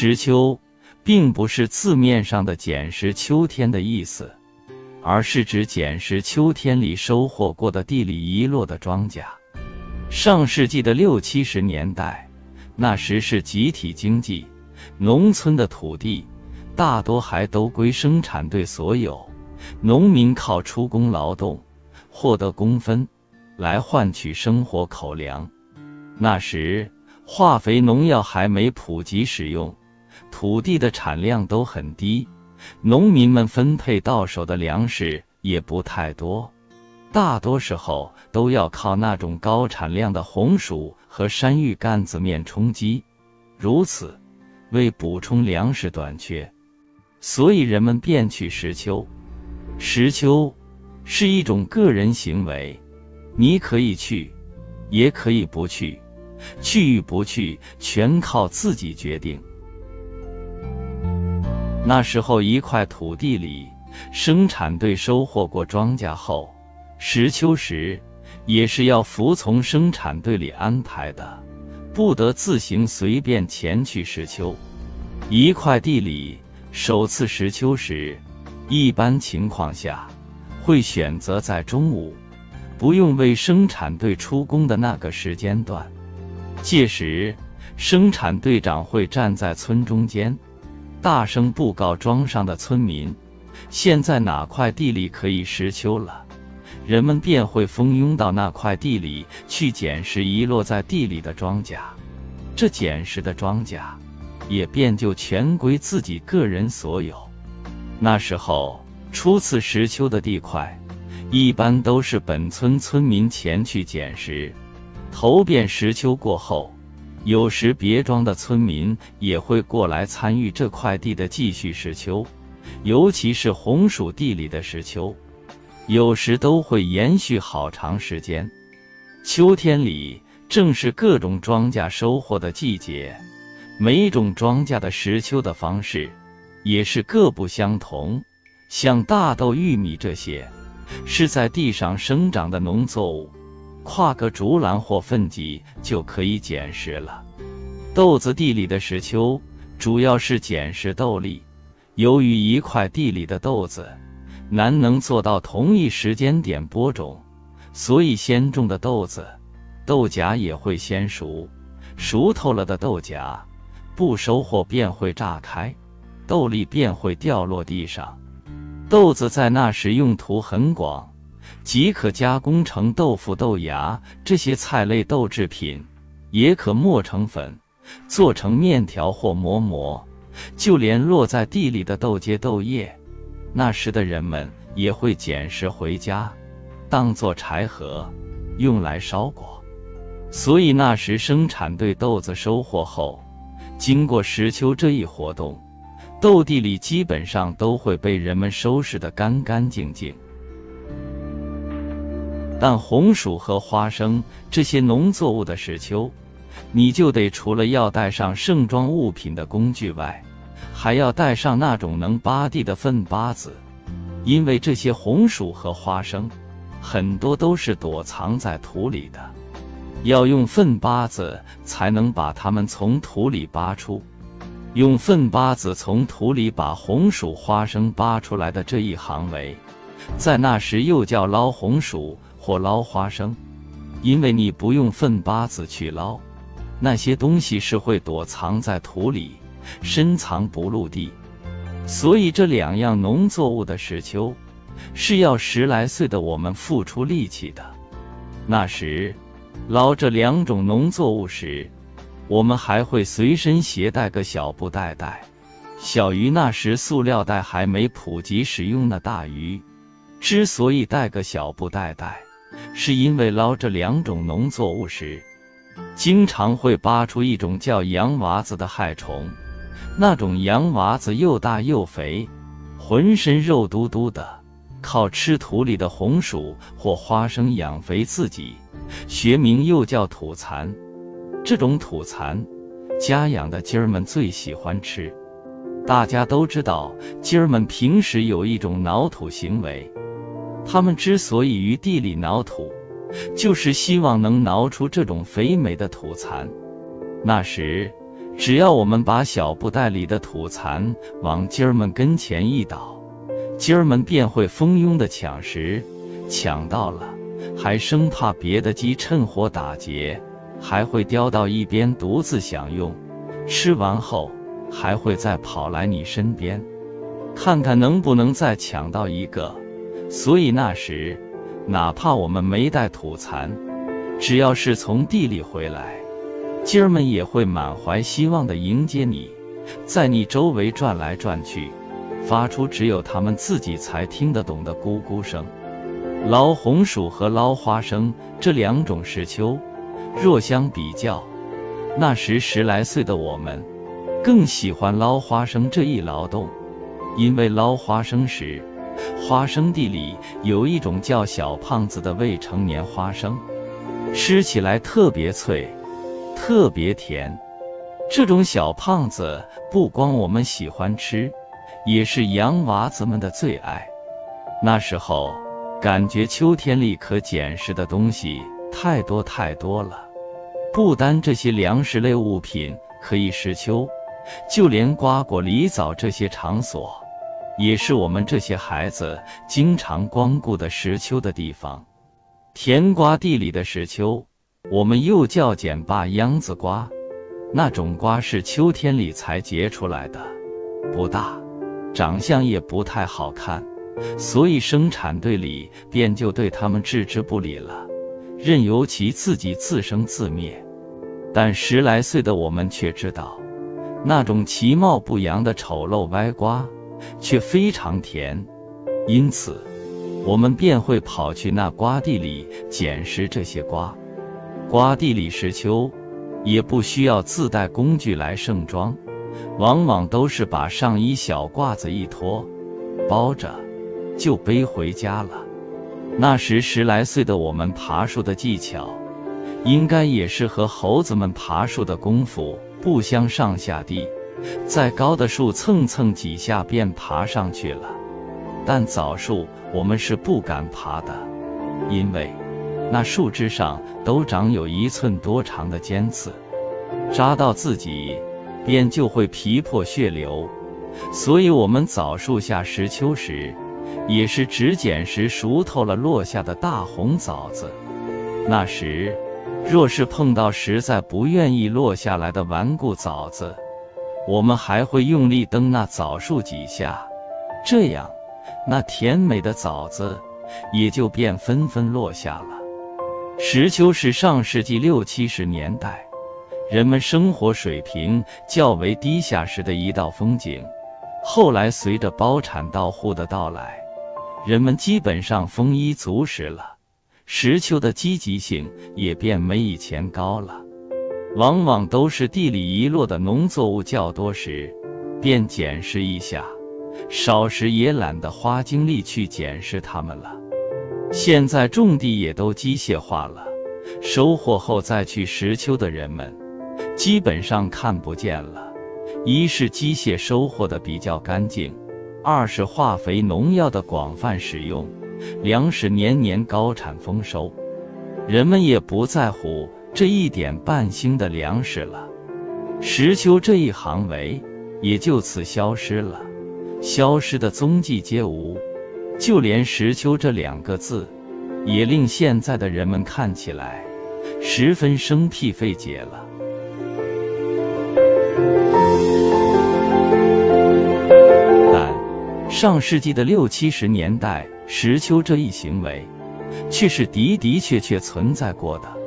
石秋，并不是字面上的捡拾秋天的意思，而是指捡拾秋天里收获过的地里遗落的庄稼。上世纪的六七十年代，那时是集体经济，农村的土地大多还都归生产队所有，农民靠出工劳动获得工分，来换取生活口粮。那时。化肥、农药还没普及使用，土地的产量都很低，农民们分配到手的粮食也不太多，大多时候都要靠那种高产量的红薯和山芋干子面充饥。如此，为补充粮食短缺，所以人们便去石丘。石丘是一种个人行为，你可以去，也可以不去。去与不去，全靠自己决定。那时候，一块土地里，生产队收获过庄稼后，拾秋时也是要服从生产队里安排的，不得自行随便前去拾秋。一块地里首次拾秋时，一般情况下会选择在中午，不用为生产队出工的那个时间段。届时，生产队长会站在村中间，大声布告庄上的村民：“现在哪块地里可以拾秋了。”人们便会蜂拥到那块地里去捡拾遗落在地里的庄稼，这捡拾的庄稼也便就全归自己个人所有。那时候，初次拾秋的地块，一般都是本村村民前去捡拾。头遍拾丘过后，有时别庄的村民也会过来参与这块地的继续拾丘，尤其是红薯地里的石丘，有时都会延续好长时间。秋天里正是各种庄稼收获的季节，每种庄稼的拾秋的方式也是各不相同。像大豆、玉米这些，是在地上生长的农作物。跨个竹篮或粪箕就可以捡拾了。豆子地里的石丘主要是捡拾豆粒。由于一块地里的豆子难能做到同一时间点播种，所以先种的豆子豆荚也会先熟。熟透了的豆荚不收获便会炸开，豆粒便会掉落地上。豆子在那时用途很广。即可加工成豆腐、豆芽这些菜类豆制品，也可磨成粉，做成面条或馍馍。就连落在地里的豆秸、豆叶，那时的人们也会捡拾回家，当做柴禾，用来烧火。所以那时生产队豆子收获后，经过石秋这一活动，豆地里基本上都会被人们收拾得干干净净。但红薯和花生这些农作物的石秋，你就得除了要带上盛装物品的工具外，还要带上那种能扒地的粪巴子，因为这些红薯和花生很多都是躲藏在土里的，要用粪巴子才能把它们从土里扒出。用粪巴子从土里把红薯、花生扒出来的这一行为，在那时又叫捞红薯。或捞花生，因为你不用粪巴子去捞，那些东西是会躲藏在土里，深藏不露地。所以这两样农作物的石秋，是要十来岁的我们付出力气的。那时，捞这两种农作物时，我们还会随身携带个小布袋袋，小鱼那时塑料袋还没普及使用呢。大鱼之所以带个小布袋袋。是因为捞这两种农作物时，经常会扒出一种叫洋娃子的害虫。那种洋娃子又大又肥，浑身肉嘟嘟的，靠吃土里的红薯或花生养肥自己，学名又叫土蚕。这种土蚕，家养的鸡儿们最喜欢吃。大家都知道，鸡儿们平时有一种挠土行为。他们之所以于地里挠土，就是希望能挠出这种肥美的土蚕。那时，只要我们把小布袋里的土蚕往鸡儿们跟前一倒，鸡儿们便会蜂拥的抢食，抢到了，还生怕别的鸡趁火打劫，还会叼到一边独自享用。吃完后，还会再跑来你身边，看看能不能再抢到一个。所以那时，哪怕我们没带土蚕，只要是从地里回来，鸡儿们也会满怀希望地迎接你，在你周围转来转去，发出只有它们自己才听得懂的咕咕声。捞红薯和捞花生这两种石秋，若相比较，那时十来岁的我们，更喜欢捞花生这一劳动，因为捞花生时。花生地里有一种叫小胖子的未成年花生，吃起来特别脆，特别甜。这种小胖子不光我们喜欢吃，也是洋娃子们的最爱。那时候，感觉秋天里可捡拾的东西太多太多了，不单这些粮食类物品可以拾秋，就连瓜果梨枣这些场所。也是我们这些孩子经常光顾的石丘的地方。甜瓜地里的石丘，我们又叫碱坝秧子瓜。那种瓜是秋天里才结出来的，不大，长相也不太好看，所以生产队里便就对他们置之不理了，任由其自己自生自灭。但十来岁的我们却知道，那种其貌不扬的丑陋歪瓜。却非常甜，因此，我们便会跑去那瓜地里捡拾这些瓜。瓜地里拾秋，也不需要自带工具来盛装，往往都是把上衣小褂子一脱，包着，就背回家了。那时十来岁的我们，爬树的技巧，应该也是和猴子们爬树的功夫不相上下的。再高的树蹭蹭几下便爬上去了，但枣树我们是不敢爬的，因为那树枝上都长有一寸多长的尖刺，扎到自己便就会皮破血流。所以，我们枣树下拾秋时，也是只捡拾熟透了落下的大红枣子。那时，若是碰到实在不愿意落下来的顽固枣子，我们还会用力蹬那枣树几下，这样，那甜美的枣子也就便纷纷落下了。石丘是上世纪六七十年代人们生活水平较为低下时的一道风景。后来随着包产到户的到来，人们基本上丰衣足食了，石丘的积极性也便没以前高了。往往都是地里遗落的农作物较多时，便捡拾一下；少时也懒得花精力去捡拾它们了。现在种地也都机械化了，收获后再去拾秋的人们，基本上看不见了。一是机械收获的比较干净，二是化肥农药的广泛使用，粮食年年高产丰收，人们也不在乎。这一点半星的粮食了，石丘这一行为也就此消失了，消失的踪迹皆无，就连石丘这两个字，也令现在的人们看起来十分生僻费解了。但上世纪的六七十年代，石丘这一行为，却是的的确确存在过的。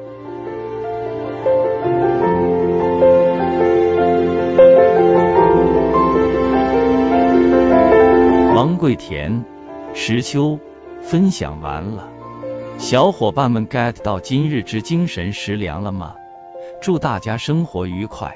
桂田，石秋，分享完了，小伙伴们 get 到今日之精神食粮了吗？祝大家生活愉快。